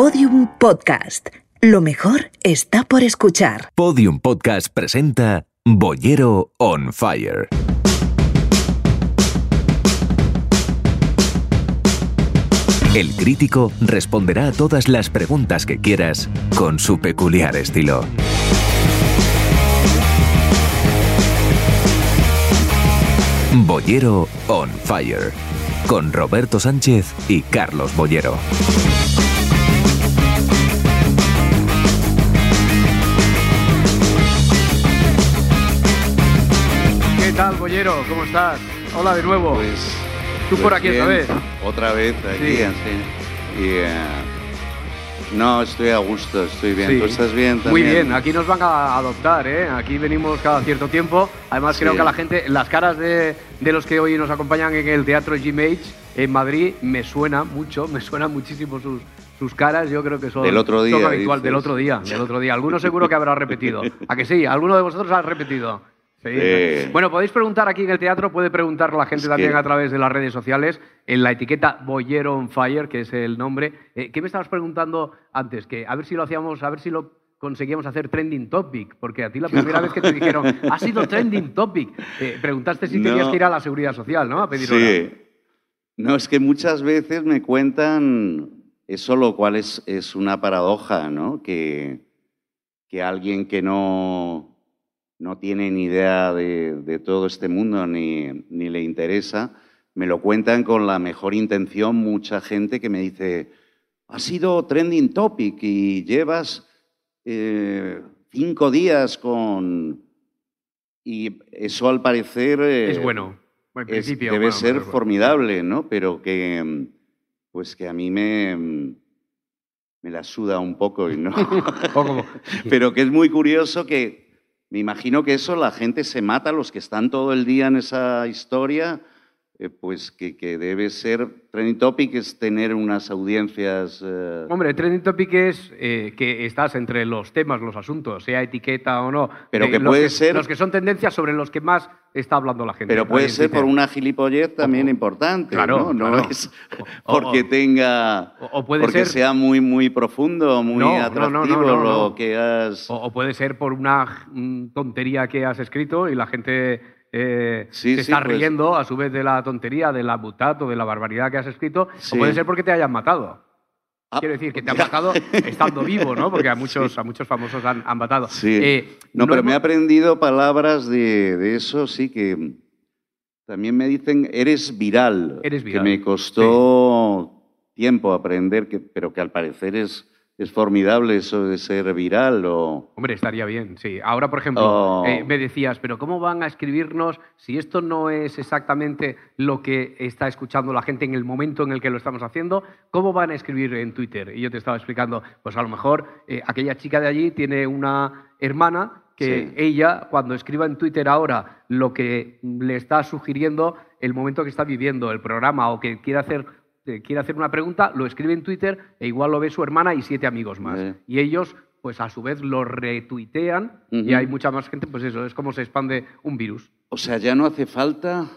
Podium Podcast. Lo mejor está por escuchar. Podium Podcast presenta Bollero on Fire. El crítico responderá a todas las preguntas que quieras con su peculiar estilo. Bollero on Fire con Roberto Sánchez y Carlos Bollero. Tal, Bollero? ¿Cómo estás? Hola de nuevo. Pues, Tú pues por aquí bien, otra vez. Otra vez aquí, Sí. así. Y, eh, no, estoy a gusto, estoy bien. Sí. ¿Tú estás bien también? Muy bien, aquí nos van a adoptar, ¿eh? Aquí venimos cada cierto tiempo. Además, Sí. creo que la gente, las caras de, de los que hoy nos acompañan en el Teatro GMH en Madrid, me suena mucho, me suenan muchísimo sus, sus caras. Yo creo que son, Del otro día, habitual, dices. del otro día, del otro día. Alguno seguro que habrá repetido. ¿A que sí? ¿Alguno de vosotros ha repetido? Sí. Sí. Bueno, podéis preguntar aquí en el teatro, puede preguntar la gente también que- a través de las redes sociales, en la etiqueta Bollero on Fire, que es el nombre. Eh, ¿Qué me estabas preguntando antes? Que a ver si lo hacíamos, a ver si lo conseguíamos hacer trending topic, porque a ti la primera vez que te dijeron, ha sido trending topic, eh, preguntaste si tenías que ir a la seguridad social, ¿no? A pedir hora. Sí. No, es que muchas veces me cuentan eso, lo cual es, es una paradoja, ¿no? Que, que alguien que no, no tiene ni idea de, de todo este mundo ni, ni le interesa, me lo cuentan con la mejor intención mucha gente que me dice, ha sido trending topic y llevas eh, cinco días con... Y eso al parecer... eh, Es bueno. Es- principio. debe bueno, ser formidable, ¿no? Pero que, pues que a mí me, me la suda un poco, y ¿no? Pero que es muy curioso que me imagino que eso la gente se mata, los que están todo el día en esa historia, pues que, que debe ser, trending topic es tener unas audiencias... eh, Hombre, trending topic es eh, que estás entre los temas, los asuntos, sea etiqueta o no. Pero que puede ser- Los que son tendencias sobre los que más está hablando la gente. pero puede ser por una gilipollez también O- importante, claro, ¿no? No claro. es o- porque tenga... o- puede porque ser- sea muy, muy profundo, muy No, atractivo no, lo que has... O, puede ser por una tontería que has escrito y la gente eh, Sí, se sí, está pues- riendo a su vez de la tontería, de la butato, de la barbaridad que has escrito. Sí. O puede ser porque te hayan matado. Ah, Quiero decir, que te han matado estando vivo, ¿no? Porque a muchos, a muchos famosos han, han matado. Sí. Eh, no, pero me he aprendido palabras de, de eso, sí, que también me dicen, eres viral. Eres viral, Que me costó tiempo aprender, que, pero que al parecer es, es formidable eso de ser viral o... Hombre, estaría bien, sí. Ahora, por ejemplo, Oh. eh, me decías, pero ¿cómo van a escribirnos si esto no es exactamente lo que está escuchando la gente en el momento en el que lo estamos haciendo? ¿Cómo van a escribir en Twitter? Y yo te estaba explicando, pues a lo mejor eh, aquella chica de allí tiene una hermana que Sí. ella, cuando escriba en Twitter ahora lo que le está sugiriendo, el momento que está viviendo, el programa, o que quiere hacer, eh, quiere hacer una pregunta, lo escribe en Twitter e igual lo ve su hermana y siete amigos más. Sí. Y ellos, pues a su vez, lo retuitean y Ujú. hay mucha más gente, pues eso, es como se expande un virus. O sea, ya no hace falta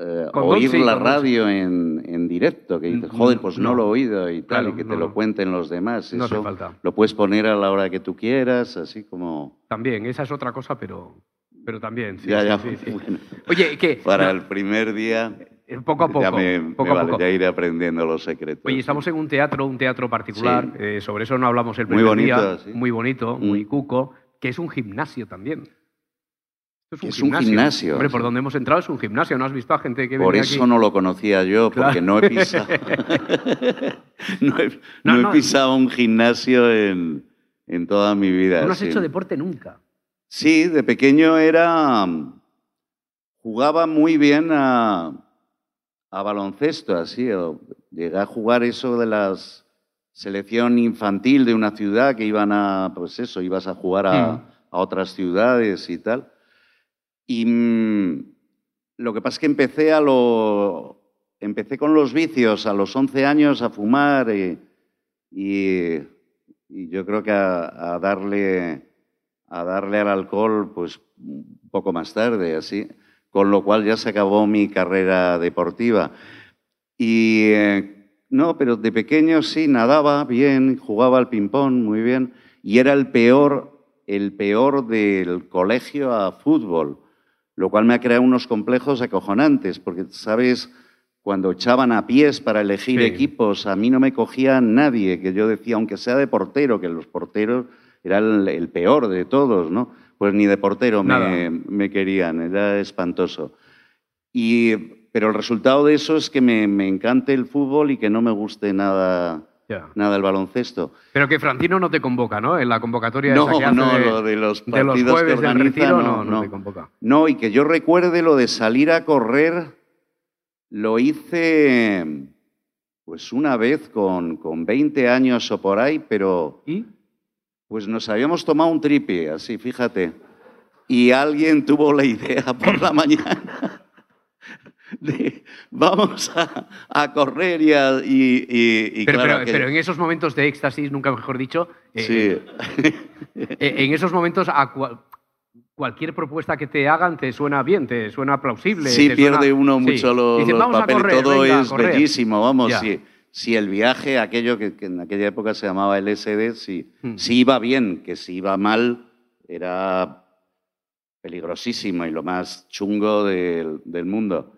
eh, oír y la radio en, en directo, que dices, joder, pues no, no. lo he oído y tal, Claro, y que no, te lo no. cuenten los demás. No hace falta. Lo puedes poner a la hora que tú quieras, así como... También, esa es otra cosa, pero, pero también. Sí, ya, sí, ya, sí, sí. bueno. Oye, ¿qué? Para el primer día poco a poco. ya, me, poco me a poco. ya iré aprendiendo los secretos. Oye, estamos en un teatro, un teatro particular, Sí. eh, sobre eso no hablamos el Muy primer bonito, día, sí. muy bonito, Mm. muy cuco, que es un gimnasio también. Es un gimnasio, Hombre, por donde hemos entrado es un gimnasio, ¿no has visto a gente que Por viene eso aquí? no lo conocía yo, porque Claro. no he pisado, no he, No, no he no. pisado un gimnasio en, en toda mi vida. Tú no has sí. hecho deporte nunca. Sí, de pequeño era. Jugaba muy bien a, a baloncesto, así. o- Llegué a jugar eso de las selección infantil de una ciudad que iban a, pues eso, ibas a jugar a, Mm. a otras ciudades y tal. Y mm, lo que pasa es que empecé a lo, empecé con los vicios a los 11 años a fumar y, y, y yo creo que a, a darle a darle al alcohol pues un poco más tarde, así, con lo cual ya se acabó mi carrera deportiva. Y eh, no, pero de pequeño sí, nadaba bien, jugaba al ping-pong muy bien, y era el peor, el peor del colegio a fútbol, lo cual me ha creado unos complejos acojonantes, porque, ¿sabes? Cuando echaban a pies para elegir Sí. equipos, a mí no me cogía nadie, que yo decía, aunque sea de portero, que los porteros era el, el peor de todos, ¿no? Pues ni de portero me, me querían, era espantoso. Y, pero el resultado de eso es que me, me encante el fútbol y que no me guste nada, Ya. nada el baloncesto. Pero que Francino no te convoca, ¿no? En la convocatoria No, esa que hace no, de, lo de los de los partidos que jueves del organiza, retiro, no, no, no no. te convoca. No, y que yo recuerde lo de salir a correr, lo hice pues una vez con, con 20 años o por ahí, pero ¿Y? Pues nos habíamos tomado un tripe, así, fíjate. Y alguien tuvo la idea por la mañana de vamos a, a correr y, a- y- y- y Pero, claro, pero- que- pero en esos momentos de éxtasis, nunca mejor dicho, eh, sí. eh, en esos momentos a cual- cualquier propuesta que te hagan te suena bien, te suena plausible. Sí, te pierde suena- uno sí. mucho los, Dicen, los "Vamos a papeles, correr, todo venga, es correr". bellísimo, vamos, Ya. si, si el viaje, aquello que, que en aquella época se llamaba LSD, si, Mm. si iba bien, que si iba mal, era peligrosísimo y lo más chungo del, del mundo.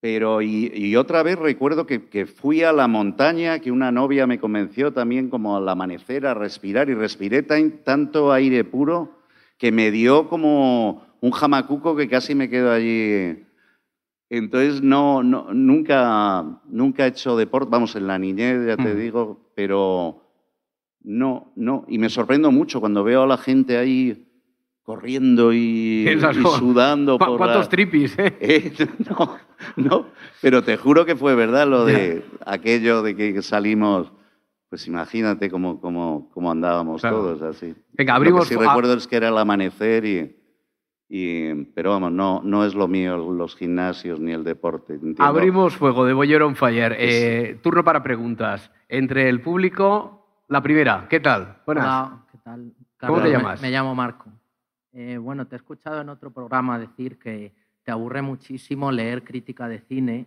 Pero, y, y otra vez recuerdo que, que fui a la montaña, que una novia me convenció también como al amanecer a respirar, y respiré tan- tanto aire puro que me dio como un jamacuco que casi me quedo allí. Entonces, no, no, nunca, nunca he hecho deporte, vamos, en la niñez, ya te Mm. digo, pero no, no. Y me sorprendo mucho cuando veo a la gente ahí corriendo y, y "Jo, sudando. ¿Cu- por ¿Cuántos la- tripis, eh? eh, no, no, pero te juro que fue verdad lo de aquello de que salimos, pues imagínate cómo, cómo, cómo andábamos Claro. todos así. Venga, Lo abrimos que sí recuerdo es que era el amanecer y, y- pero vamos, no, no es lo mío los gimnasios ni el deporte. entiendo. Abrimos fuego de Boyer on Fire. Eh, turno para preguntas. Entre el público, la primera. ¿Qué tal? Buenas. Hola, ¿qué tal? ¿Cómo te me- llamas? Me, llamo Marco. Eh, bueno, te he escuchado en otro programa decir que te aburre muchísimo leer crítica de cine.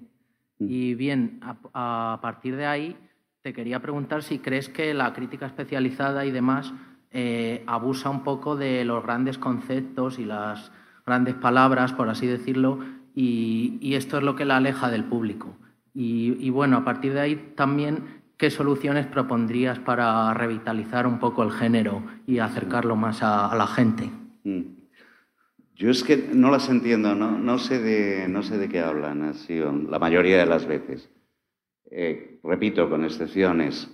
Mm. Y bien, a, a partir de ahí te quería preguntar si crees que la crítica especializada y demás eh, abusa un poco de los grandes conceptos y las grandes palabras, por así decirlo, y, esto es lo que la aleja del público. Y, bueno, a partir de ahí también, ¿qué soluciones propondrías para revitalizar un poco el género y acercarlo más a, la gente? Mm. Yo es que no las entiendo, no, sé, de, no sé de qué hablan, así, la mayoría de las veces. Eh, repito, con excepciones.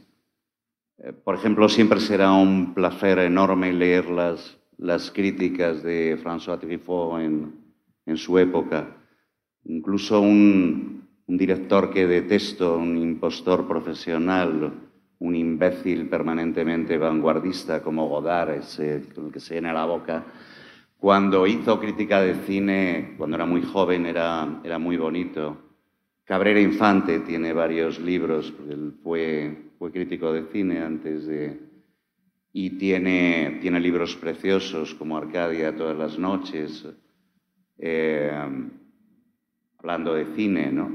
Eh, por ejemplo, siempre será un placer enorme leer las, las críticas de François Truffaut en, en su época. Incluso un, un director que detesto, un impostor profesional, un imbécil permanentemente vanguardista como Godard, ese el que se llena la boca. Cuando hizo crítica de cine, cuando era muy joven, era, era muy bonito. Cabrera Infante tiene varios libros, él fue, fue crítico de cine antes de... Y tiene, tiene libros preciosos como Arcadia todas las noches, eh, hablando de cine, ¿no?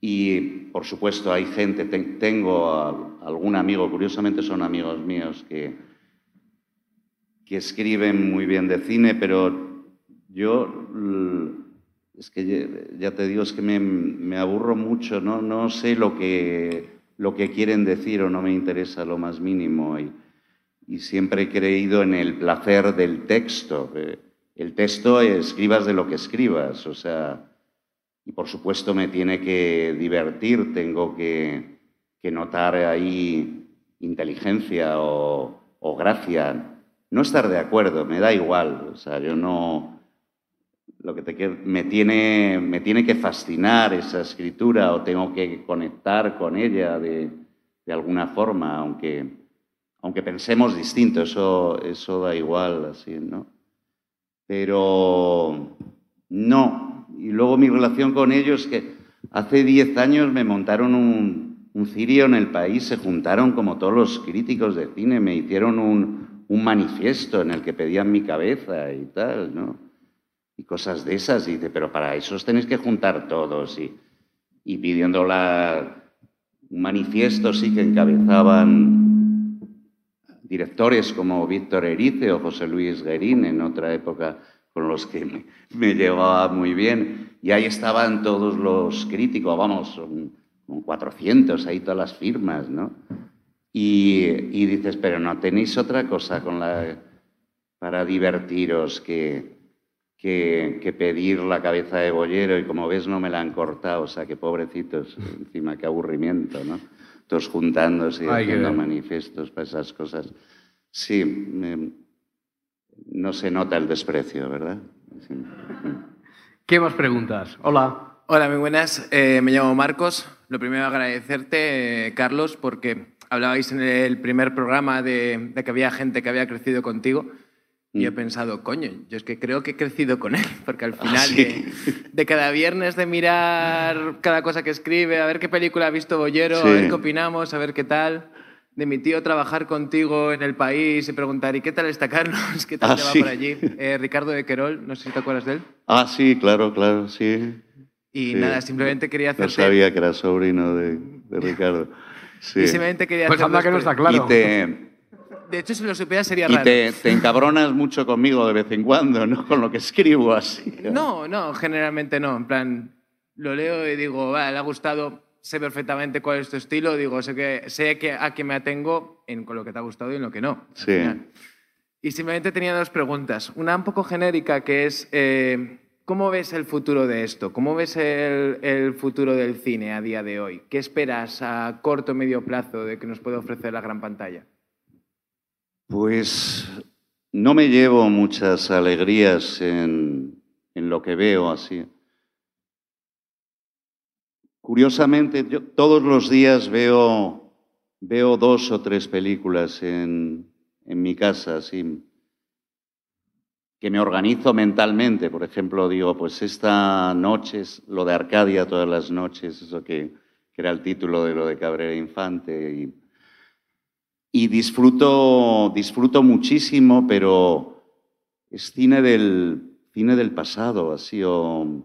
Y, por supuesto, hay gente, te- tengo a- algún amigo, curiosamente son amigos míos, que, que escriben muy bien de cine, pero yo, es que ya te digo, es que me, me aburro mucho, ¿no? no sé lo que, lo que quieren decir o no me interesa lo más mínimo. Y, y siempre he creído en el placer del texto. El texto, escribas de lo que escribas, o sea, y por supuesto me tiene que divertir, tengo que, que notar ahí inteligencia o, o gracia. No estar de acuerdo, me da igual, o sea, yo no... Lo que te me, tiene, me tiene que fascinar esa escritura o tengo que conectar con ella de, de alguna forma, aunque, aunque pensemos distinto, eso, eso da igual, así, ¿no? Pero no. Y luego mi relación con ellos, que hace 10 años me montaron un, un cirio en el país, se juntaron como todos los críticos de cine, me hicieron un, un manifiesto en el que pedían mi cabeza y tal, ¿no? Y cosas de esas, y dice, pero para eso os tenéis que juntar todos y, y pidiendo la, manifiesto sí que encabezaban directores como Víctor Erice o José Luis Guerín en otra época con los que me, me llevaba muy bien. Y ahí estaban todos los críticos, vamos, con 400, ahí todas las firmas, ¿no? Y, y, dices, pero no tenéis otra cosa con la, para divertiros que, que, que, pedir la cabeza de bollero y como ves no me la han cortado, o sea, que pobrecitos, encima qué aburrimiento, ¿no? Todos juntándose y haciendo manifiestos para esas cosas. Sí, me, no se nota el desprecio, ¿verdad? Sí. ¿Qué más preguntas? Hola. Hola, muy buenas. Eh, me llamo Marcos. Lo primero agradecerte, eh, Carlos, porque hablabais en el primer programa de, de, que había gente que había crecido contigo. Y he mm. pensado, coño, yo es que creo que he crecido con él, porque al final ah, ¿sí? de, de, cada viernes de mirar cada cosa que escribe, a ver qué película ha visto Bollero, sí. a ver qué opinamos, a ver qué tal de mi tío trabajar contigo en el país y preguntar, ¿y qué tal está Carlos? ¿Qué tal ah, te va sí. por allí? Eh, Ricardo de Querol, no sé si te acuerdas de él. Ah, sí, claro, claro, sí. Y sí. nada, simplemente quería hacerte... No sabía que era sobrino de, de Ricardo. Sí. Y simplemente quería Pues anda que no está claro. Y te... De hecho, si lo supiera sería y raro. te, te, encabronas mucho conmigo de vez en cuando, ¿no? Con lo que escribo así. No, no, generalmente no. En plan, lo leo y digo, vale, le ha gustado, sé perfectamente cuál es tu estilo, digo, sé, que, sé que a qué me atengo en con lo que te ha gustado y en lo que no. Sí. Y simplemente tenía dos preguntas. Una un poco genérica que es, eh, ¿cómo ves el futuro de esto? ¿Cómo ves el, el, futuro del cine a día de hoy? ¿Qué esperas a corto o medio plazo de que nos pueda ofrecer la gran pantalla? Pues no me llevo muchas alegrías en, en lo que veo así. Curiosamente, yo todos los días veo, veo dos o tres películas en, en mi casa, así, que me organizo mentalmente. Por ejemplo, digo, pues esta noche es lo de Arcadia todas las noches, eso que, que era el título de lo de Cabrera Infante. Y, y disfruto, disfruto muchísimo, pero es cine del, cine del pasado, así, o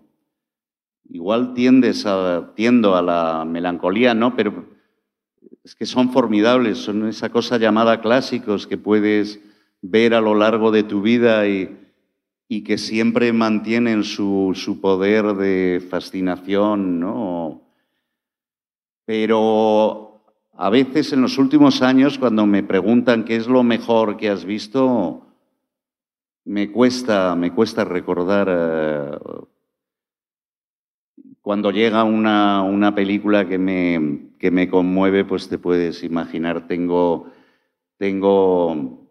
igual tiendes a, tiendo a la melancolía, ¿no? Pero es que son formidables, son esa cosa llamada clásicos que puedes ver a lo largo de tu vida y, y que siempre mantienen su, su, poder de fascinación, ¿no? Pero a veces en los últimos años, cuando me preguntan qué es lo mejor que has visto, me cuesta, me cuesta recordar. Eh, cuando llega una, una película que me, que me, conmueve, pues te puedes imaginar, tengo, tengo,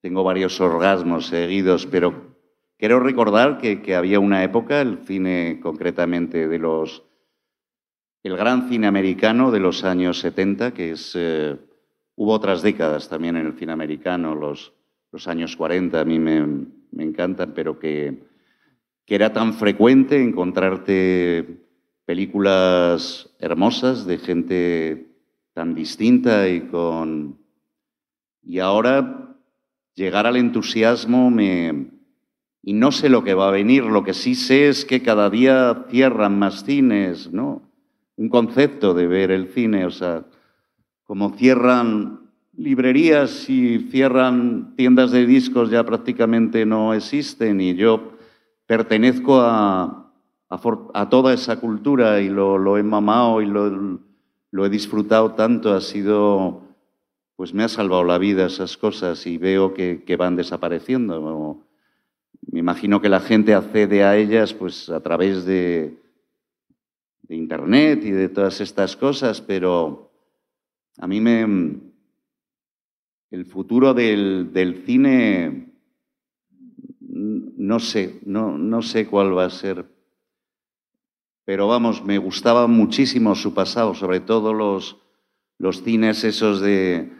tengo varios orgasmos seguidos, pero quiero recordar que, que había una época, el cine concretamente de los el gran cine americano de los años 70, que es... Eh, hubo otras décadas también en el cine americano, los, años 40 a mí me, me encantan, pero que, que era tan frecuente encontrarte películas hermosas de gente tan distinta y con... Y ahora llegar al entusiasmo me... Y no sé lo que va a venir, lo que sí sé es que cada día cierran más cines, ¿no? Un concepto de ver el cine, o sea, como cierran librerías y cierran tiendas de discos ya prácticamente no existen y yo pertenezco a, toda esa cultura y lo, he mamado y lo, lo, he disfrutado tanto, ha sido, pues me ha salvado la vida esas cosas y veo que, que van desapareciendo. Me imagino que la gente accede a ellas pues a través de, de Internet y de todas estas cosas, pero a mí me... El futuro del, del cine, no sé, no, no sé cuál va a ser, pero vamos, me gustaba muchísimo su pasado, sobre todo los, los cines esos de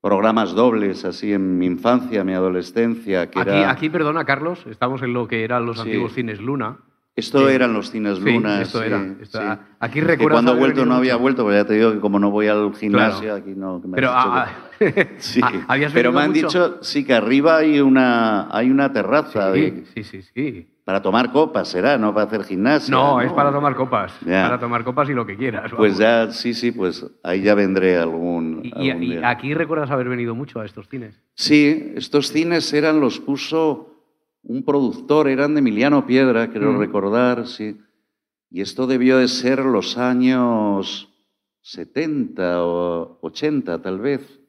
programas dobles, así en mi infancia, mi adolescencia. Que aquí, era... aquí, perdona, Carlos, estamos en lo que eran los sí. antiguos cines Luna. Esto eran los cines Luna. Sí, esto sí, era. Esto, sí. Aquí recuerdo. Cuando he vuelto no había vuelto, pero ya te digo que como no voy al gimnasio, claro. aquí no. Que me pero, ah, que... sí. ¿habías pero me han mucho? dicho, sí, que arriba hay una, hay una terraza. Sí, de... sí, sí, sí. para tomar copas será, no para hacer gimnasia. No, es para tomar copas. Ya. Para tomar copas y lo que quieras. Pues ya, sí, sí, pues ahí ya vendré algún, Y, y- algún y día. aquí recuerdas haber venido mucho a estos cines. Sí, estos cines eran, los puso un productor, eran de Emiliano Piedra, creo Mm. recordar, sí. Y esto debió de ser los años 70 o 80, tal vez.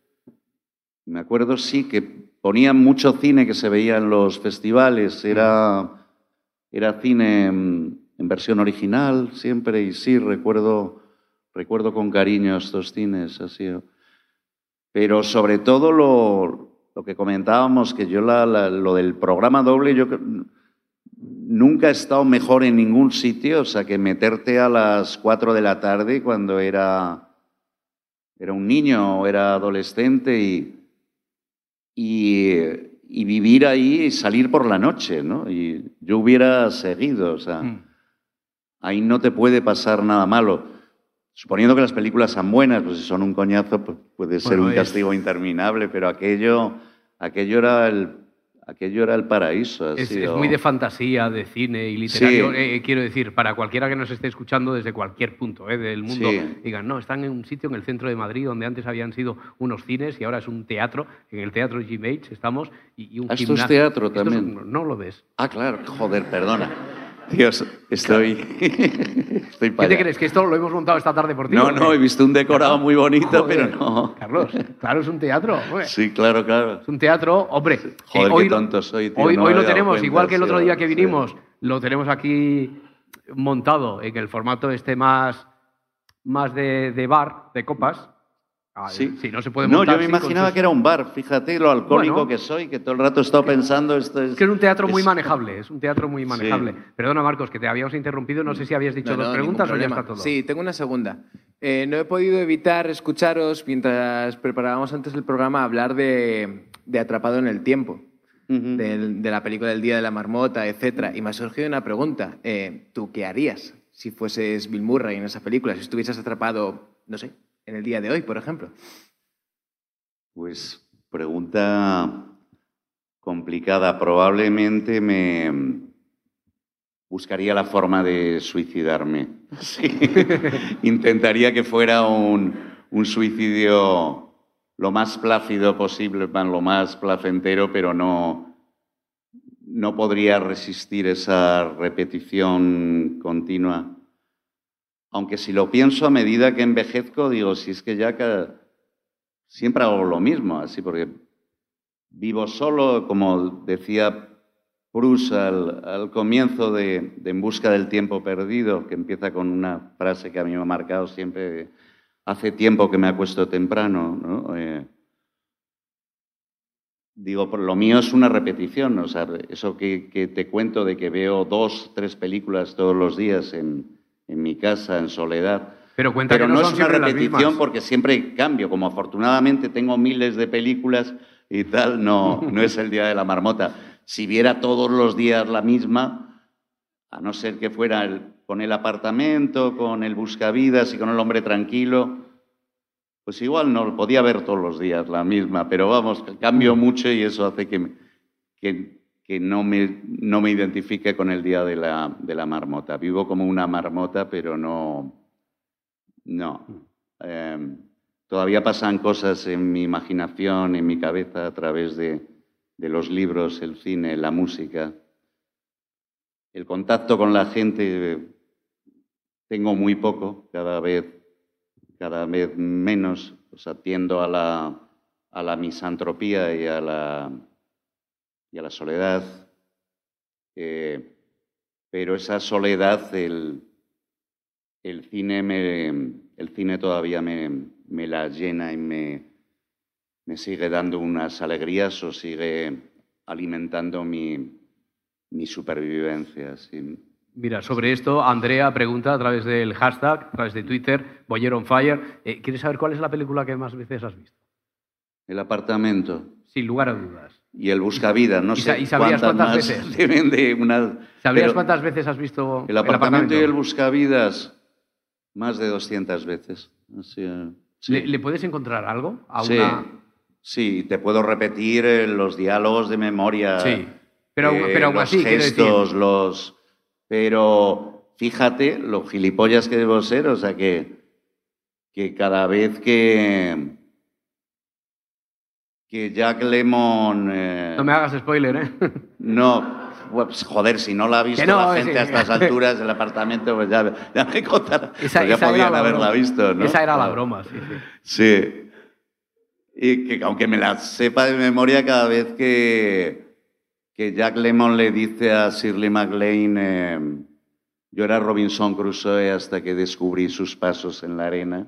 Me acuerdo, sí, que ponían mucho cine que se veía en los festivales. Era, era cine en, en versión original siempre, y sí, recuerdo, recuerdo con cariño estos cines, así. Pero sobre todo lo, lo que comentábamos, que yo la- la- lo del programa doble, yo nunca he estado mejor en ningún sitio, o sea, que meterte a las 4 de la tarde cuando era, era un niño o era adolescente y, y, y vivir ahí y salir por la noche, ¿no? Y yo hubiera seguido, o sea, Mm. ahí no te puede pasar nada malo. Suponiendo que las películas sean buenas, pues si son un coñazo, pues puede ser Bueno, un es- castigo interminable, pero aquello, aquello, era, el, aquello era el paraíso. Es, muy de fantasía, de cine y literario. Sí. Eh, eh, quiero decir, para cualquiera que nos esté escuchando desde cualquier punto eh, del mundo, Sí. digan, no, están en un sitio en el centro de Madrid donde antes habían sido unos cines y ahora es un teatro. En el teatro GMH estamos y, y un Ah, es teatro es también. un- no lo ves. Ah, claro, joder, perdona. Dios, estoy... estoy ¿Qué te crees? ¿Que esto lo hemos montado esta tarde por ti? No, no, he visto un decorado muy bonito, Joder, pero no. Carlos, claro, es un teatro. hombre. Sí, claro, claro. Es un teatro, hombre. Joder, eh, hoy qué lo- tonto soy, tío, Hoy, no hoy me lo tenemos, cuenta, igual que el otro día que sí. vinimos, lo tenemos aquí montado en el formato este más, más de, de bar, de copas. Ah, Sí. sí, no se puede No, yo me imaginaba sus- que era un bar, fíjate lo alcohólico Bueno. que soy, que todo el rato he estado pensando esto es... Es que es un teatro muy manejable, es un teatro muy manejable. Perdona, Marcos, que te habíamos interrumpido, no sé si habías dicho No, no, dos preguntas o ya está todo. Sí, tengo una segunda. Eh, no he podido evitar escucharos mientras preparábamos antes el programa hablar de, de Atrapado en el Tiempo, de la película del Día de la Marmota, etc. Y me ha surgido una pregunta. Eh, ¿Tú qué harías si fueses Bill Murray en esa película? Si estuvieses atrapado, no sé, en el día de hoy, por ejemplo. Pues pregunta complicada. Probablemente me buscaría la forma de suicidarme. Sí. Intentaría que fuera un, un suicidio lo más plácido posible, lo más placentero, pero no, no podría resistir esa repetición continua. Aunque si lo pienso a medida que envejezco, digo, si es que ya siempre hago lo mismo, así porque vivo solo, como decía Proust al, comienzo de, En busca del tiempo perdido, que empieza con una frase que a mí me ha marcado siempre, hace tiempo que me acuesto temprano, ¿no? Eh, digo, lo mío es una repetición, o sea, eso que, que te cuento de que veo dos, tres películas todos los días en, en mi casa, en soledad, Pero cuenta pero que no, no, son es una repetición porque siempre cambio. Como afortunadamente tengo miles de películas y tal, no, no es el día de la marmota. Si viera todos los días la misma, a no ser que fuera el- con el apartamento, con el buscavidas y con el hombre tranquilo, pues igual no podía ver todos los días la misma, pero vamos, cambio mucho y eso hace que, que, que no, me, no me identifique con el día de la, de la marmota. Vivo como una marmota, pero no, no. Eh, todavía pasan cosas en mi imaginación, en mi cabeza, a través de, de los libros, el cine, la música. El contacto con la gente tengo muy poco, cada vez, cada vez menos. O sea, tiendo a la, a la misantropía y a la, y a la soledad. Eh, pero esa soledad, el, el cine, me, el cine todavía me, me la llena y me, me sigue dando unas alegrías o sigue alimentando mi, mi supervivencia. sí. Mira, sobre esto, Andrea pregunta a través del hashtag, a través de Twitter, Boyer on Fire. eh, ¿Quieres saber cuál es la película que más veces has visto? El apartamento Sin lugar a dudas. y el buscavidas, no ¿Y sa- sé y sabrías cuántas más veces? deben de una- ¿Sabrías pero cuántas veces has visto El apartamento y el buscavidas, más de 200 veces. Así, eh, sí. ¿Le, le puedes encontrar algo? A Sí, una... sí, te puedo repetir eh, los diálogos de memoria. Sí. Pero, eh, pero aún los así, quiero decir, gestos, los... Pero fíjate lo gilipollas que debo ser, o sea que, que cada vez que, que Jack Lemon... eh, no me hagas spoiler, ¿eh? no, pues, joder, si no la ha visto no, la gente sí. a estas alturas del apartamento, pues ya, ya me contará. Esa, Pues ya esa podían la haberla broma. visto, ¿no? Esa era la broma, sí, sí. Sí. Y que aunque me la sepa de memoria cada vez que, que Jack Lemmon le dice a Shirley MacLaine, eh, yo era Robinson Crusoe hasta que descubrí sus pasos en la arena,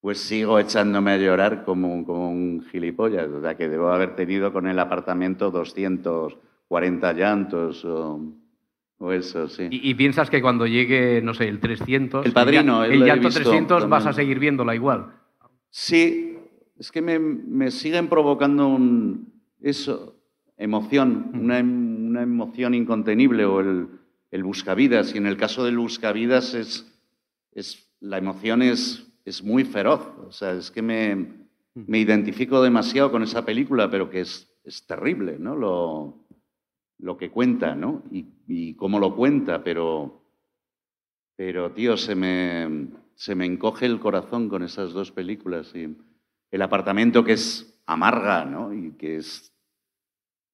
pues sigo echándome a llorar como, un- como un gilipollas. O sea, que debo haber tenido con el apartamento 240 llantos o, o eso, sí. Y, y piensas que cuando llegue, no sé, el 300... El Padrino, el, he llanto visto 300 vas a también. seguir viéndola igual. Sí, es que me, me siguen provocando un, eso, emoción, una, em- una emoción incontenible o el, el buscavidas. Y en el caso del buscavidas es, es, la emoción es, es muy feroz. O sea, es que me, me identifico demasiado con esa película, pero que es, es terrible, ¿no? Lo, lo que cuenta, ¿no? Y, y cómo lo cuenta, pero, pero tío, se me, se me encoge el corazón con esas dos películas. Y el apartamento que es amarga, ¿no? Y que es,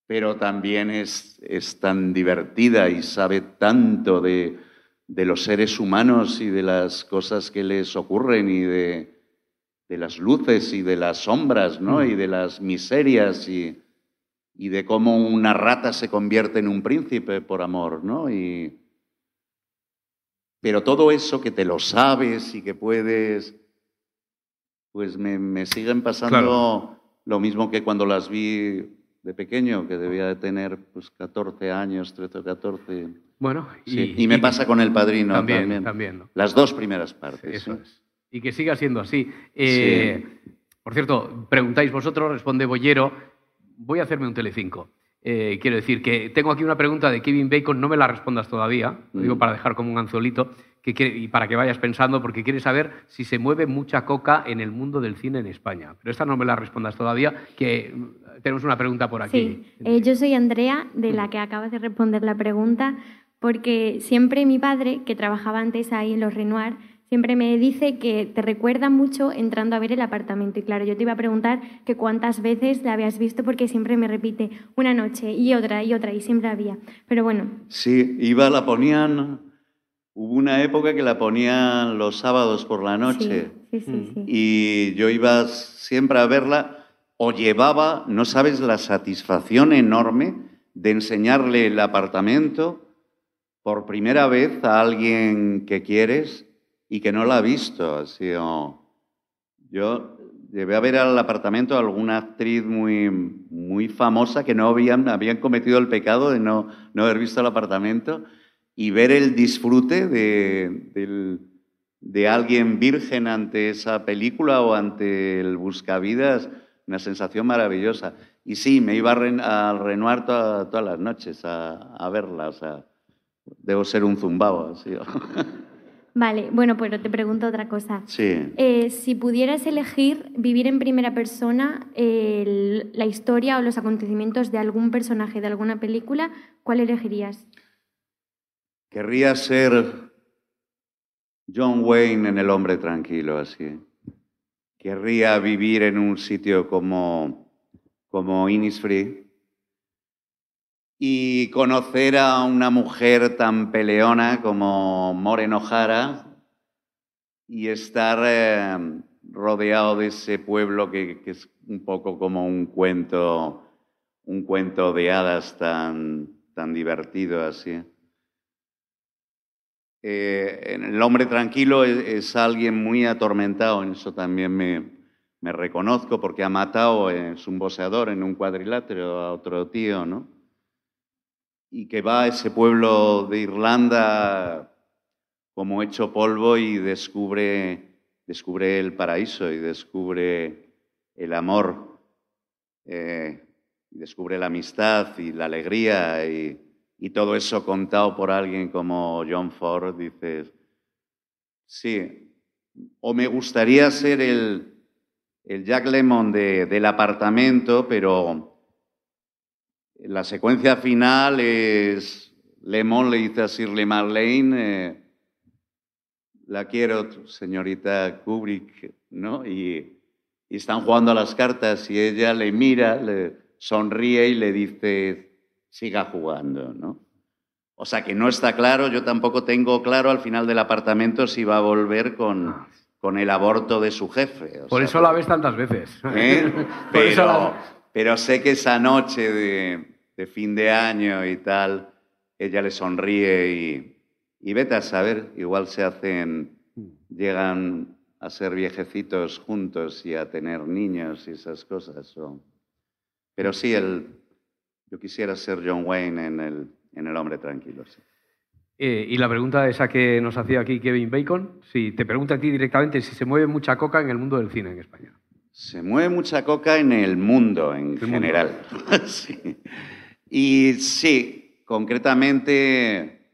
pero también es, es tan divertida y sabe tanto de, de los seres humanos y de las cosas que les ocurren y de, de las luces y de las sombras, ¿no? Y de las miserias y, y de cómo una rata se convierte en un príncipe por amor, ¿no? Y, pero todo eso que te lo sabes y que puedes, pues me, me siguen pasando Claro. lo mismo que cuando las vi de pequeño, que debía de tener pues 14 años, 13 o 14. Bueno, Sí, Y, me pasa con El Padrino también, también. también, ¿no? Las dos primeras partes. Eso ¿sí? es. Y que siga siendo así. Eh, Por cierto, preguntáis vosotros, responde Bollero. Voy a hacerme un Telecinco. Eh, quiero decir que tengo aquí una pregunta de Kevin Bacon, no me la respondas todavía, lo digo Mm. para dejar como un anzuelito, que quiere- y para que vayas pensando, porque quiere saber si se mueve mucha coca en el mundo del cine en España. Pero esta no me la respondas todavía, que mm, tenemos una pregunta por aquí. Sí, eh, yo soy Andrea, de la que acabas de responder la pregunta, porque siempre mi padre, que trabajaba antes ahí en los Renoir, siempre me dice que te recuerda mucho entrando a ver el apartamento. Y claro, yo te iba a preguntar que cuántas veces la habías visto, porque siempre me repite una noche y otra y otra, y siempre había. Pero bueno, Sí, iba, la ponían. Hubo una época que la ponían los sábados por la noche. sí, sí, sí. sí. Y yo iba siempre a verla o llevaba, no sabes la satisfacción enorme de enseñarle el apartamento por primera vez a alguien que quieres y que no la ha visto. Así, o- yo llevé a ver al apartamento a alguna actriz muy, muy famosa que no habían, habían cometido el pecado de no, no haber visto el apartamento y ver el disfrute de, de alguien virgen ante esa película o ante el Buscavidas, una sensación maravillosa. Y sí, me iba a Renoir toda- todas las noches a, a verla, o debo ser un zumbao, así. Vale, bueno, pero te pregunto otra cosa. Sí. Eh, si pudieras elegir vivir en primera persona la historia o los acontecimientos de algún personaje de alguna película, ¿cuál elegirías? Querría ser John Wayne en El hombre tranquilo, así. Querría vivir en un sitio como, como Innisfree y conocer a una mujer tan peleona como Moren O'Hara y estar eh, rodeado de ese pueblo que, es un poco como un cuento, un cuento de hadas tan, tan divertido así. Eh, el hombre tranquilo es, alguien muy atormentado, en eso también me, me reconozco, porque ha matado, eh, es un boxeador en un cuadrilátero a otro tío, ¿no? Y que va a ese pueblo de Irlanda como hecho polvo y descubre, descubre el paraíso y descubre el amor, eh, y descubre la amistad y la alegría y, y todo eso contado por alguien como John Ford, dices, sí, o me gustaría ser el, el Jack Lemmon de- del apartamento, pero, la secuencia final es Lemon le dice a Shirley Marlene, eh, la quiero, señorita Kubrick, ¿no? Y, y, están jugando a las cartas y ella le mira, le sonríe y le dice, siga jugando, ¿no? O sea que no está claro, yo tampoco tengo claro al final del apartamento si va a volver con, con el aborto de su jefe. Por eso la ves tantas veces. ¿Eh? Pero, pero, sé que esa noche de, fin de año y tal, ella le sonríe y, vete a saber, igual se hacen, llegan a ser viejecitos juntos y a tener niños y esas cosas. Pero sí, el, yo quisiera ser John Wayne en El, Hombre Tranquilo. Eh, y la pregunta esa que nos hacía aquí Kevin Bacon, si te pregunta a ti directamente si se mueve mucha coca en el mundo del cine en España. Se mueve mucha coca en el mundo en general. sí. Y sí, concretamente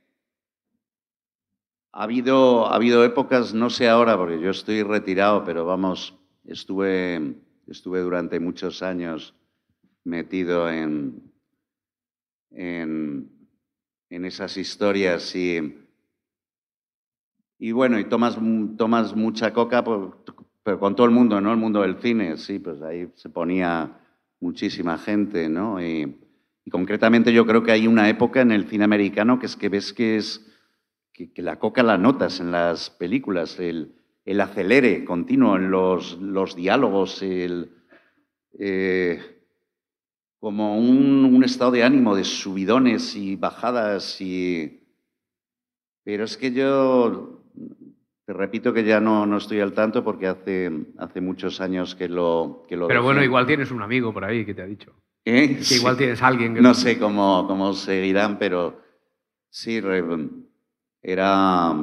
ha habido, ha habido épocas, no sé ahora porque yo estoy retirado, pero vamos, estuve, estuve durante muchos años metido en, en en esas historias y, y bueno, y tomas, tomas mucha coca, pero con todo el mundo, ¿no? El mundo del cine, sí, pues ahí se ponía muchísima gente, ¿no? Y, concretamente yo creo que hay una época en el cine americano que es que ves que es que, la coca la notas en las películas, el, el acelere continuo en los, los diálogos, el, eh, como un, estado de ánimo, de subidones y bajadas. Y... Pero es que yo, te repito que ya no, no estoy al tanto porque hace, hace muchos años que lo... Que lo Pero bueno, igual tienes un amigo por ahí que te ha dicho. ¿Eh? Que igual tienes alguien que... No sé cómo, cómo seguirán, pero sí, era...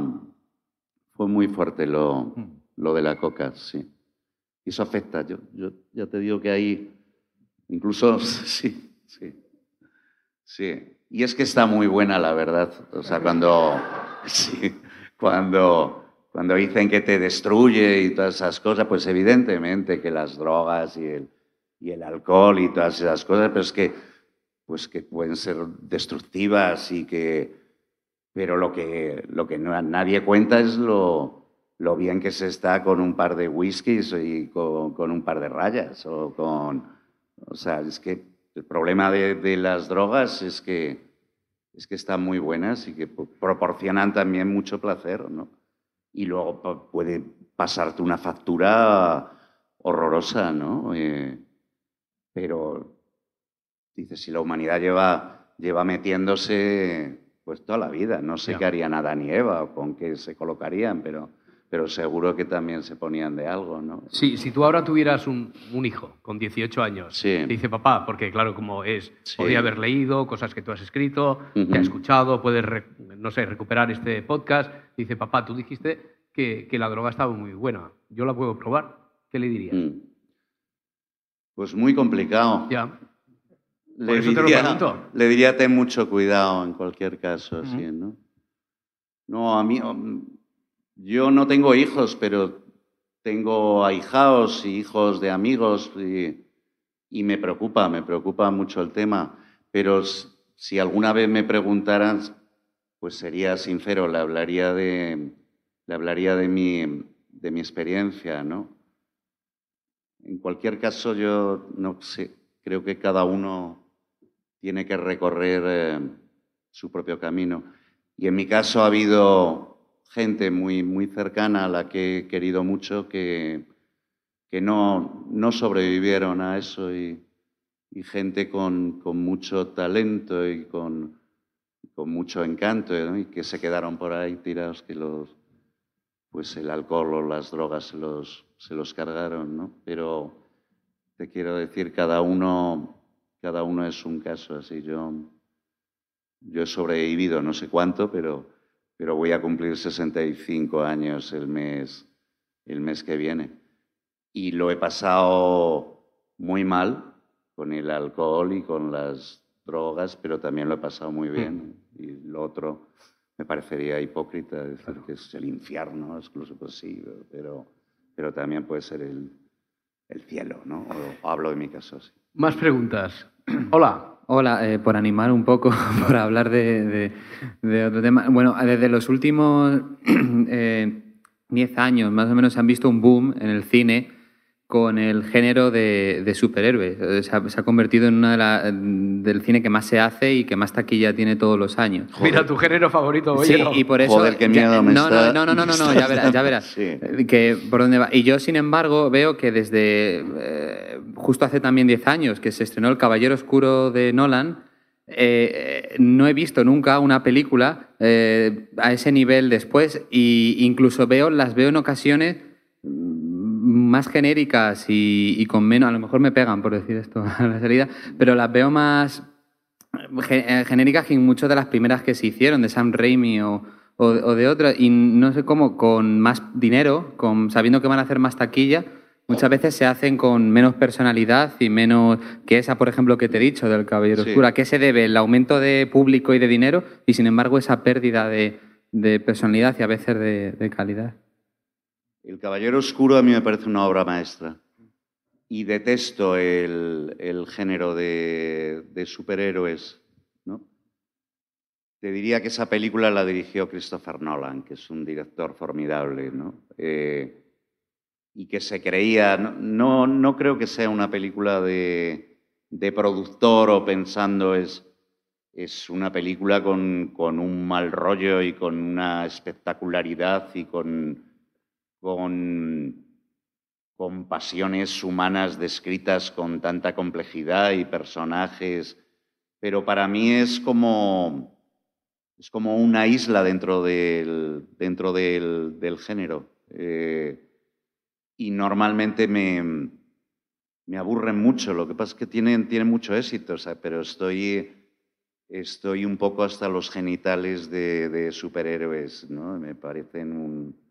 Fue muy fuerte lo, hmm. lo de la coca, sí. Y eso afecta. Yo, yo ya te digo que ahí Incluso, sí, sí, sí. Y es que está muy buena, la verdad. O sea, cuando, sí, cuando, cuando dicen que te destruye y todas esas cosas, pues evidentemente que las drogas y el, y el alcohol y todas esas cosas, pero es que, pues que pueden ser destructivas y que... Pero lo que, lo que nadie cuenta es lo, lo bien que se está con un par de whiskies y con, con un par de rayas o con o sea, es que el problema de, las drogas es que, es que están muy buenas y que proporcionan también mucho placer, ¿no? Y luego puede pasarte una factura horrorosa, ¿no? Eh, pero, dices, si la humanidad lleva, lleva metiéndose pues toda la vida, no sé qué harían Adán y Eva o con qué se colocarían, pero pero seguro que también se ponían de algo, ¿no? Sí, si tú ahora tuvieras un, hijo con 18 años, sí. dice papá, porque claro, como es, podría haber leído cosas que tú has escrito, que ha escuchado, puedes, no sé, recuperar este podcast, dice papá, tú dijiste que, que, la droga estaba muy buena, yo la puedo probar, ¿qué le dirías? Mm. Pues muy complicado. Ya. Le eso diría, te lo. Le diría ten mucho cuidado en cualquier caso, así, ¿no? No, a mí yo no tengo hijos, pero tengo ahijados y hijos de amigos y, me preocupa, me preocupa mucho el tema. Pero si alguna vez me preguntaran, pues sería sincero, le hablaría de, le hablaría de, mi, de mi experiencia, ¿no? En cualquier caso, yo no sé, creo que cada uno tiene que recorrer eh, su propio camino. Y en mi caso ha habido gente muy, muy cercana a la que he querido mucho que, que no, no sobrevivieron a eso y, y gente con, con, mucho talento y con, con mucho encanto y que se quedaron por ahí tirados que los pues el alcohol o las drogas se los, se los cargaron, ¿no? Pero te quiero decir, cada uno, cada uno es un caso así. Yo, yo he sobrevivido no sé cuánto, pero pero voy a cumplir 65 años el mes, el mes que viene. Y lo he pasado muy mal con el alcohol y con las drogas, pero también lo he pasado muy bien. Mm. Y lo otro me parecería hipócrita decir que es el infierno, incluso posible, pero, pero también puede ser el, el cielo, ¿no? O hablo de mi caso así. Más preguntas. Hola. Hola, eh, por animar un poco, por hablar de, otro tema. Bueno, desde los últimos 10 eh, años más o menos se han visto un boom en el cine con el género de, de superhéroes. Se ha, convertido en una de la, del cine que más se hace y que más taquilla tiene todos los años. Mira, tu género favorito, oye. Sí, y por eso... Joder, qué miedo me no, está, no, no, no, no, no, ya verás, ya verás. Sí. Que, por dónde va. Y yo, sin embargo, veo que desde eh, justo hace también 10 años que se estrenó El Caballero Oscuro de Nolan, eh, no he visto nunca una película eh, a ese nivel después y incluso veo, las veo en ocasiones más genéricas y, con menos, a lo mejor me pegan por decir esto a la salida, pero las veo más eh, genéricas que muchas de las primeras que se hicieron, de Sam Raimi o, o, de otras, y no sé cómo, con más dinero, con, sabiendo que van a hacer más taquilla, muchas veces se hacen con menos personalidad y menos que esa, por ejemplo, que te he dicho del Caballero Sí. Oscuro. ¿A qué se debe el aumento de público y de dinero y, sin embargo, esa pérdida de, de personalidad y a veces de, de calidad? El Caballero Oscuro a mí me parece una obra maestra. Y detesto el, el género de, de superhéroes. ¿no? Te diría que esa película la dirigió Christopher Nolan, que es un director formidable. ¿no? Eh, y que se creía. No, no, no creo que sea una película de, de productor o pensando es. Es una película con, con un mal rollo y con una espectacularidad y con, con, con pasiones humanas descritas con tanta complejidad y personajes, pero para mí es como, es como una isla dentro del, dentro del, del género. Eh, y normalmente me, me aburren mucho, lo que pasa es que tienen, tienen mucho éxito, pero estoy, estoy un poco hasta los genitales de, de superhéroes, ¿no? Me parecen un,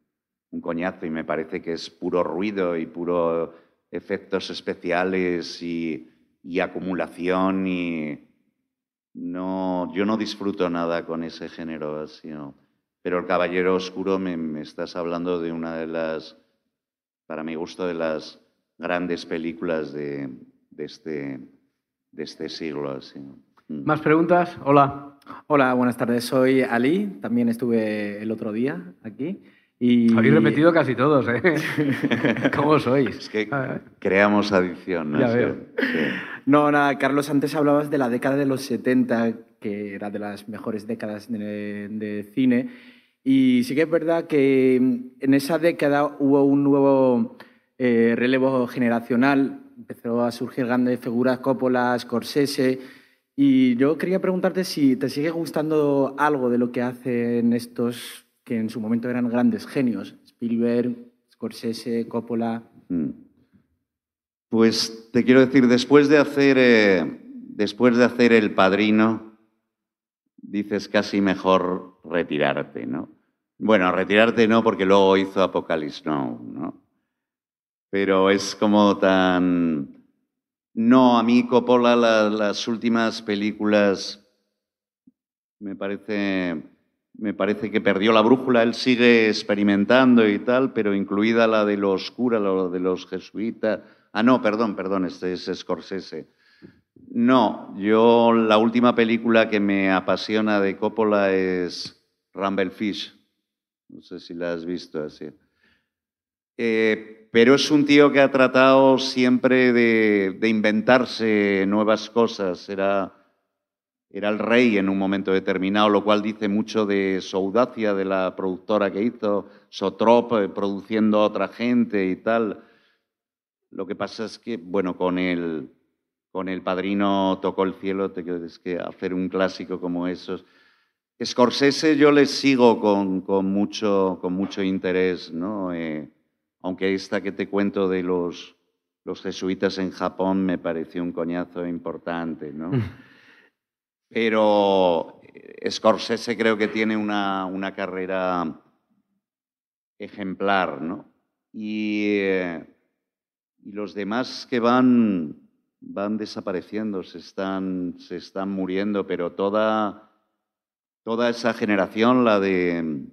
un coñazo y me parece que es puro ruido y puro efectos especiales y, y acumulación y no, yo no disfruto nada con ese género así, ¿no? Pero el Caballero Oscuro me, me estás hablando de una de las, para mi gusto, de las grandes películas de, de este, de este siglo. Así, ¿no? Mm. ¿Más preguntas? Hola. Hola, buenas tardes. Soy Ali. También estuve el otro día aquí. Y... Habéis repetido casi todos, ¿eh? ¿Cómo sois? Es que creamos adicción, ¿no? Ya veo. sí. No, nada, Carlos, antes hablabas de la década de los 70, que era de las mejores décadas de, de cine. Y sí que es verdad que en esa década hubo un nuevo eh, relevo generacional. Empezó a surgir grandes figuras, Coppola, Scorsese. Y yo quería preguntarte si te sigue gustando algo de lo que hacen estos que en su momento eran grandes genios. Spielberg, Scorsese, Coppola. Mm. Pues te quiero decir, después de hacer, eh, después de hacer El Padrino, dices casi mejor retirarte, ¿no? Bueno, retirarte no, porque luego hizo Apocalypse Now, ¿no? Pero es como tan... No, a mí Coppola la- las últimas películas me parece, me parece que perdió la brújula. Él sigue experimentando y tal, pero incluida la de los curas, lo de los jesuitas. Ah, no, perdón, perdón, este es Scorsese. No, yo la última película que me apasiona de Coppola es Rumble Fish. No sé si la has visto así. Eh, pero es un tío que ha tratado siempre de, de inventarse nuevas cosas. Era, era el rey en un momento determinado, lo cual dice mucho de su audacia, de la productora que hizo, Sotrop, eh, produciendo a otra gente y tal. Lo que pasa es que, bueno, con el, con el padrino tocó el cielo, te es que hacer un clásico como esos. Scorsese yo le sigo con, con mucho, con mucho interés, ¿no? Eh, aunque esta que te cuento de los, los jesuitas en Japón me pareció un coñazo importante, ¿no? Pero eh, Scorsese creo que tiene una, una carrera ejemplar, ¿no? Y, eh, y los demás que van, van desapareciendo, se están, se están muriendo, pero toda, toda esa generación, la de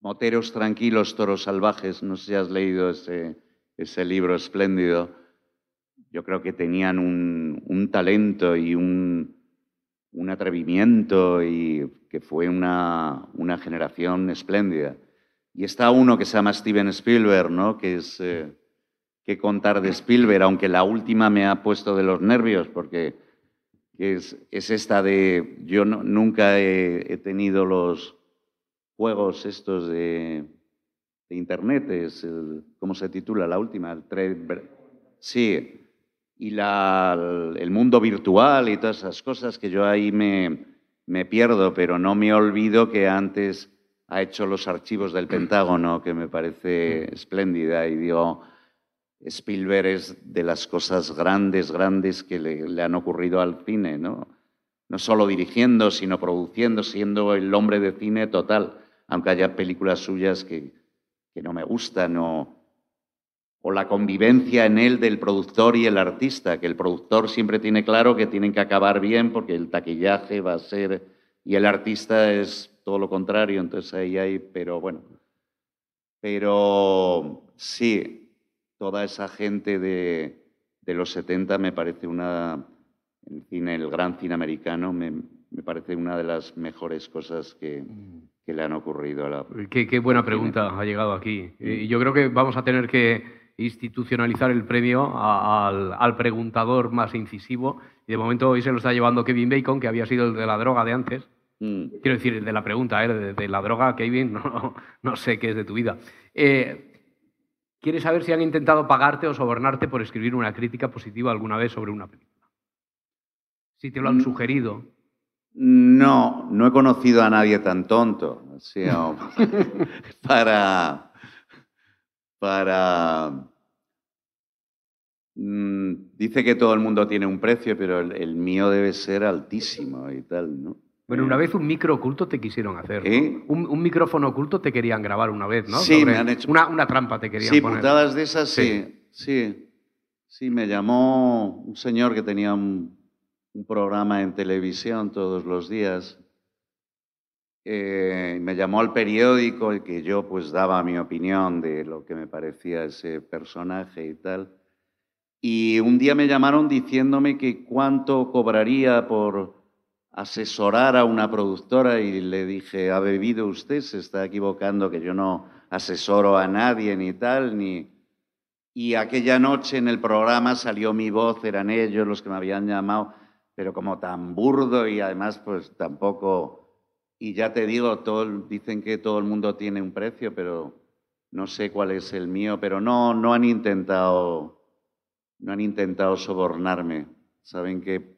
Moteros tranquilos, toros salvajes, no sé si has leído ese, ese libro espléndido, yo creo que tenían un, talento y un, atrevimiento y que fue una, una, generación espléndida. Y está uno que se llama Steven Spielberg, ¿no? que es eh, contar de Spielberg, aunque la última me ha puesto de los nervios, porque es, es esta de, yo nunca he, tenido los juegos estos de, de Internet, es el, ¿cómo se titula la última? Sí, y la, el mundo virtual y todas esas cosas que yo ahí me, me pierdo, pero no me olvido que antes ha hecho los archivos del Pentágono, que me parece espléndida, y digo, Spielberg es de las cosas grandes, grandes que le, han ocurrido al cine, ¿no? No solo dirigiendo, sino produciendo, siendo el hombre de cine total, aunque haya películas suyas que, que no me gustan o, o la convivencia en él del productor y el artista, que el productor siempre tiene claro que tienen que acabar bien porque el taquillaje va a ser y el artista es todo lo contrario, entonces ahí hay, pero bueno, pero sí, toda esa gente de, de los 70 me parece una, cine, el gran cine americano, me, me parece una de las mejores cosas que, que le han ocurrido a la... Qué, qué buena pregunta ha llegado aquí. Y yo creo que vamos a tener que institucionalizar el premio al, al, preguntador más incisivo. Y de momento hoy se lo está llevando Kevin Bacon, que había sido el de la droga de antes. Mm. Quiero decir, el de la pregunta, ¿eh? de, de, la droga, Kevin, no, no, sé qué es de tu vida. Eh, ¿Quieres saber si han intentado pagarte o sobornarte por escribir una crítica positiva alguna vez sobre una película? Si te lo han mm. sugerido. No, no he conocido a nadie tan tonto. O sea, para, para Mm, dice que todo el mundo tiene un precio, pero el, el, mío debe ser altísimo y tal, ¿no? Bueno, una vez un micro oculto te quisieron hacer. ¿Eh? Un, un, micrófono oculto te querían grabar una vez, ¿no? Sí, Sobre me han hecho. Una, una, trampa te querían sí, poner. Sí, putadas de esas, sí. sí. Sí, me llamó un señor que tenía un, un programa en televisión todos los días. Eh, me llamó al periódico y que yo pues daba mi opinión de lo que me parecía ese personaje y tal. Y un día me llamaron diciéndome que cuánto cobraría por asesorar a una productora y le dije, ha bebido usted, se está equivocando, que yo no asesoro a nadie ni tal, ni... Y aquella noche en el programa salió mi voz, eran ellos los que me habían llamado, pero como tan burdo y además pues tampoco... Y ya te digo, todo, dicen que todo el mundo tiene un precio, pero no sé cuál es el mío, pero no, no han intentado no han intentado sobornarme. Saben que,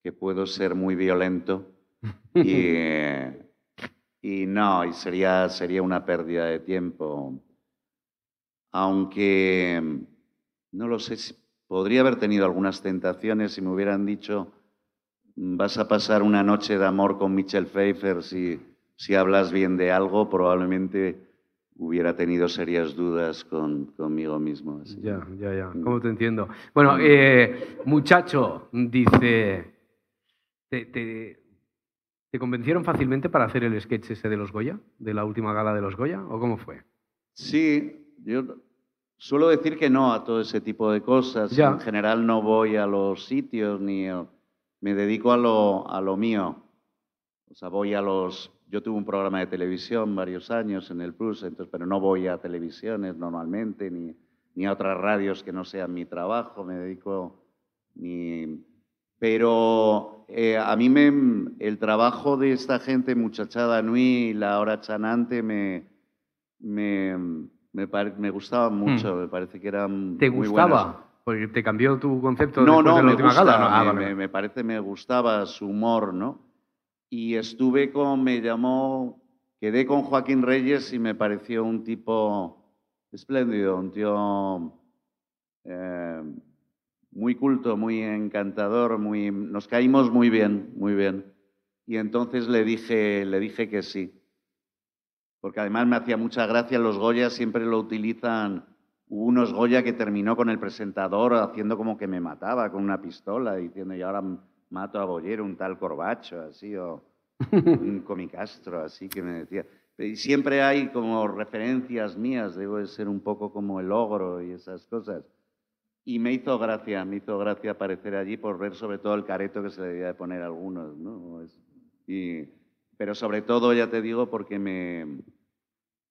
que puedo ser muy violento y, eh, y no, y sería, sería una pérdida de tiempo. Aunque, no lo sé, podría haber tenido algunas tentaciones si me hubieran dicho, vas a pasar una noche de amor con Michelle Pfeiffer si, si hablas bien de algo, probablemente hubiera tenido serias dudas con, conmigo mismo. Así. Ya, ya, ya. ¿Cómo te entiendo? Bueno, eh, muchacho, dice, ¿te, te, ¿te, convencieron fácilmente para hacer el sketch ese de los Goya, de la última gala de los Goya, o cómo fue? Sí, yo suelo decir que no a todo ese tipo de cosas. Ya. En general no voy a los sitios ni me dedico a lo, a lo mío. O sea, voy a los yo tuve un programa de televisión varios años en el Plus, entonces, pero no voy a televisiones normalmente, ni, ni a otras radios que no sean mi trabajo, me dedico ni... Pero eh, a mí me, el trabajo de esta gente, Muchachada Nui y La Hora Chanante, me, me, me, me gustaba mucho, hmm. me parece que eran ¿Te muy gustaba? Buenas. Porque te cambió tu concepto no, no, de la me última gala. ¿no? Ah, me, vale. me, me parece, me gustaba su humor, ¿no? y estuve con, me llamó, quedé con Joaquín Reyes y me pareció un tipo espléndido, un tío eh, muy culto, muy encantador, muy, nos caímos muy bien, muy bien. Y entonces le dije, le dije que sí, porque además me hacía mucha gracia, los Goya siempre lo utilizan, hubo unos Goya que terminó con el presentador haciendo como que me mataba con una pistola, diciendo, y ahora mato a Bollero, un tal Corbacho, así, o un comicastro, así que me decía. Y siempre hay como referencias mías, debo de ser un poco como el ogro y esas cosas. Y me hizo gracia, me hizo gracia aparecer allí por ver sobre todo el careto que se le debía de poner a algunos, ¿no? Y, pero sobre todo, ya te digo, porque me,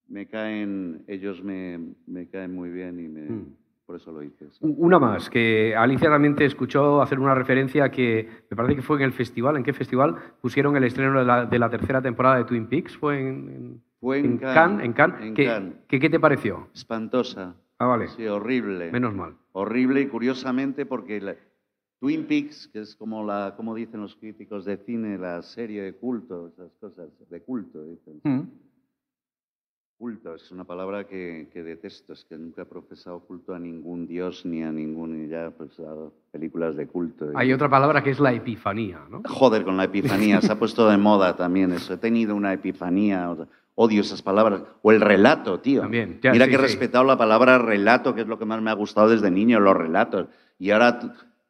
me caen, ellos me, me caen muy bien y me, Mm. por eso lo hice. sí. Una más, que Alicia también te escuchó hacer una referencia que me parece que fue en el festival. ¿En qué festival pusieron el estreno de la, de la tercera temporada de Twin Peaks? ¿Fue en, en- Fue en en Cannes, Cannes? ¿En Cannes? en ¿Qué, Cannes. qué- qué te pareció? Espantosa. Ah, vale. Sí, horrible. Menos mal. Horrible y curiosamente porque la- Twin Peaks, que es como la, como dicen los críticos de cine, la serie de culto, esas cosas, de culto, dicen. Mm. Culto es una palabra que, que detesto, es que nunca he profesado culto a ningún dios ni a ningún, ya pues a películas de culto. Hay otra palabra que es la epifanía, ¿no? Joder con la epifanía, se ha puesto de moda también eso. He tenido una epifanía, odio esas palabras. O el relato, tío. También, ya, Mira sí, que he sí. respetado la palabra relato, que es lo que más me ha gustado desde niño, los relatos. Y ahora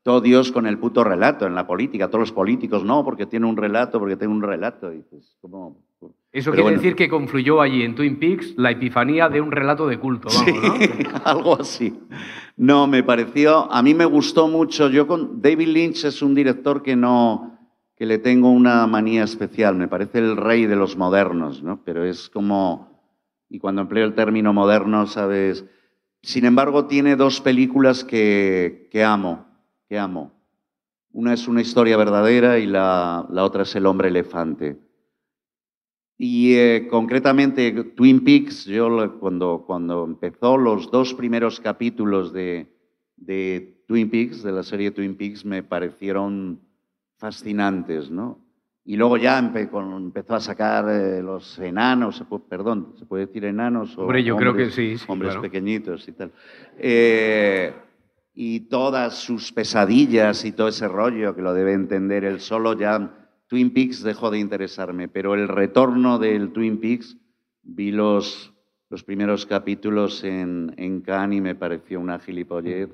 todo Dios con el puto relato en la política, todos los políticos, no, porque tiene un relato, porque tiene un relato. Y pues, ¿cómo? Eso Pero quiere bueno. decir que confluyó allí en Twin Peaks la epifanía de un relato de culto, vamos, Sí, ¿no? algo así. No, me pareció, a mí me gustó mucho. Yo con David Lynch es un director que no, que le tengo una manía especial. Me parece el rey de los modernos, ¿no? Pero es como, y cuando empleo el término moderno, sabes. Sin embargo, tiene dos películas que, que amo, que amo. Una es una historia verdadera y la, la otra es El hombre elefante. Y eh, concretamente Twin Peaks, yo cuando, cuando empezó los dos primeros capítulos de, de Twin Peaks, de la serie Twin Peaks, me parecieron fascinantes, ¿no? Y luego ya empe- empezó a sacar eh, los enanos, perdón, ¿se puede decir enanos? O Hombre, yo creo que hombres- sí, sí, Hombres claro. pequeñitos y tal. Eh, y todas sus pesadillas y todo ese rollo que lo debe entender él solo, ya Twin Peaks dejó de interesarme, pero el retorno del Twin Peaks, vi los, los primeros capítulos en, en Cannes y me pareció una gilipollez.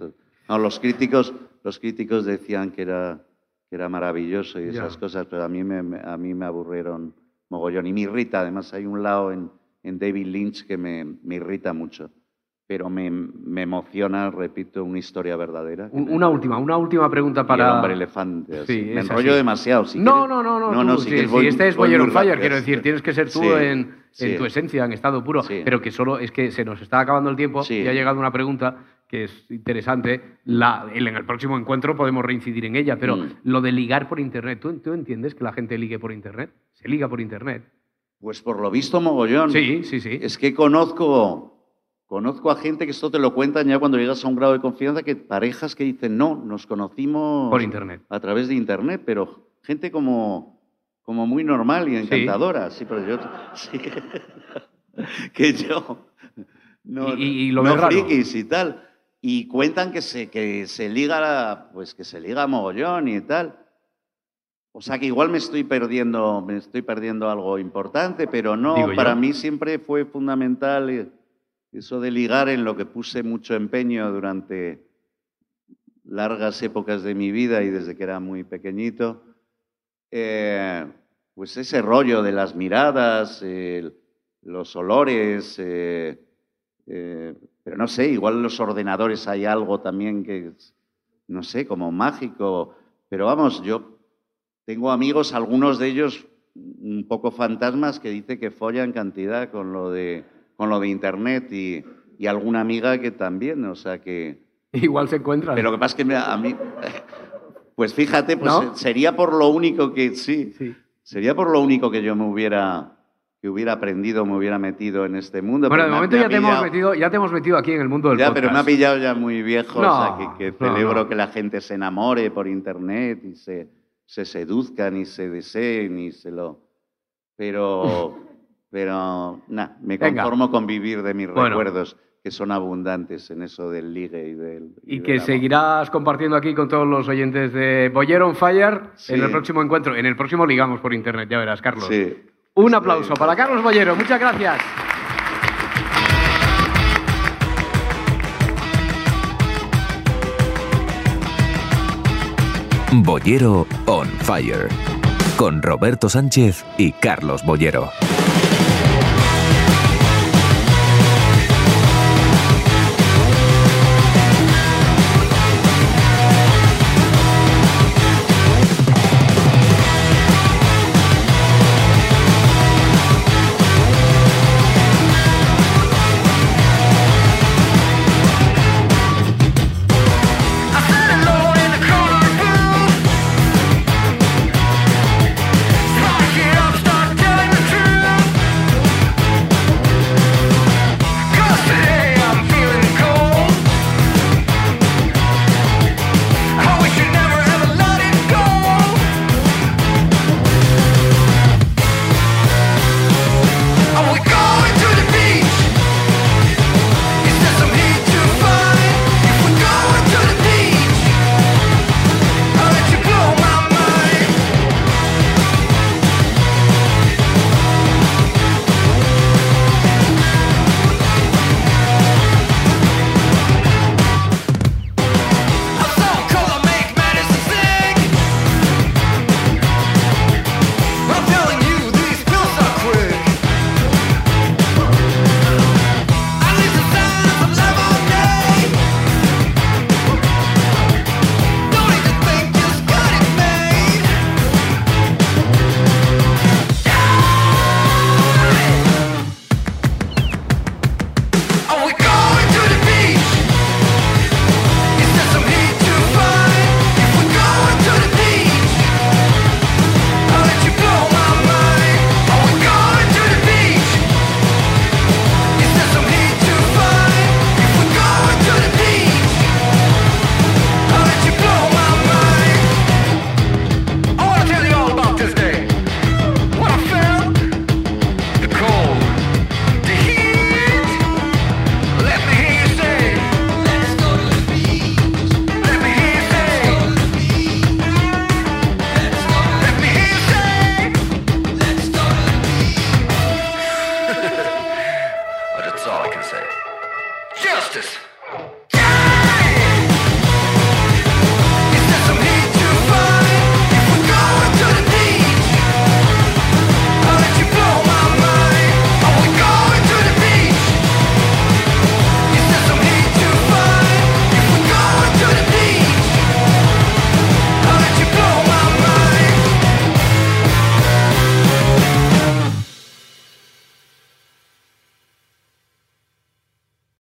No, los críticos, los críticos decían que era, que era maravilloso y esas cosas, pero a mí me, me- a mí me aburrieron mogollón. Y me irrita, además hay un lado en, en David Lynch que me, me irrita mucho pero me, me emociona, repito, una historia verdadera. me- Una última, una última pregunta y el para... hombre elefante. así. Sí, me enrollo así. demasiado. Si no, quieres- no, no, no, no, si, este es Boyer on Fire, quiero decir, tienes que ser tú en, tu esencia, en estado puro, pero que solo es que se nos está acabando el tiempo y ha llegado una pregunta que es interesante. La, el- en el próximo encuentro podemos reincidir en ella, pero Mm. lo de ligar por Internet, ¿tú, tú entiendes que la gente ligue por Internet? Se liga por Internet. Pues por lo visto, mogollón. Sí, sí, sí. Es que conozco, conozco a gente que esto te lo cuentan ya cuando llegas a un grado de confianza, que parejas que dicen, no, nos conocimos Por Internet. a través de Internet, pero gente como, como muy normal y encantadora. Sí, pero yo... sí. que yo... No, Y- y- lo no frikis y tal. Y cuentan que se, que se liga, pues que se liga mogollón y tal. O sea que igual me estoy perdiendo, me estoy perdiendo algo importante, pero no, Digo yo. para mí siempre fue fundamental eh, eso de ligar en lo que puse mucho empeño durante largas épocas de mi vida y desde que era muy pequeñito. Eh, pues ese rollo de las miradas, los olores, eh, eh, pero no sé, igual en los ordenadores hay algo también que no sé, como mágico, pero vamos, yo tengo amigos, algunos de ellos un poco fantasmas, que dice que follan cantidad con lo de, con lo de Internet y, y alguna amiga que también, o sea que... Igual se encuentran. Pero lo que pasa es que me- a mí, pues fíjate, pues ¿No? sería por lo único que, sí, Sí. sería por lo único que yo me hubiera, que hubiera aprendido, me hubiera metido en este mundo. Bueno, de momento me ya te, hemos metido, ya te hemos metido aquí en el mundo del Ya, podcast. pero me ha pillado ya muy viejo, o sea, No, que, que no, celebro no. que la gente se enamore por internet y se, se seduzcan y se deseen y se lo... Pero, pero, nada, me Venga. conformo con vivir de mis Bueno. recuerdos, que son abundantes en eso del ligue y del... Y que seguirás compartiendo aquí con todos los oyentes de Boyer on Fire Sí. en el próximo encuentro. En el próximo ligamos por internet, ya verás, Carlos. Sí. Un aplauso para Carlos Boyero, muchas gracias. Boyero on Fire. Con Roberto Sánchez y Carlos Boyero.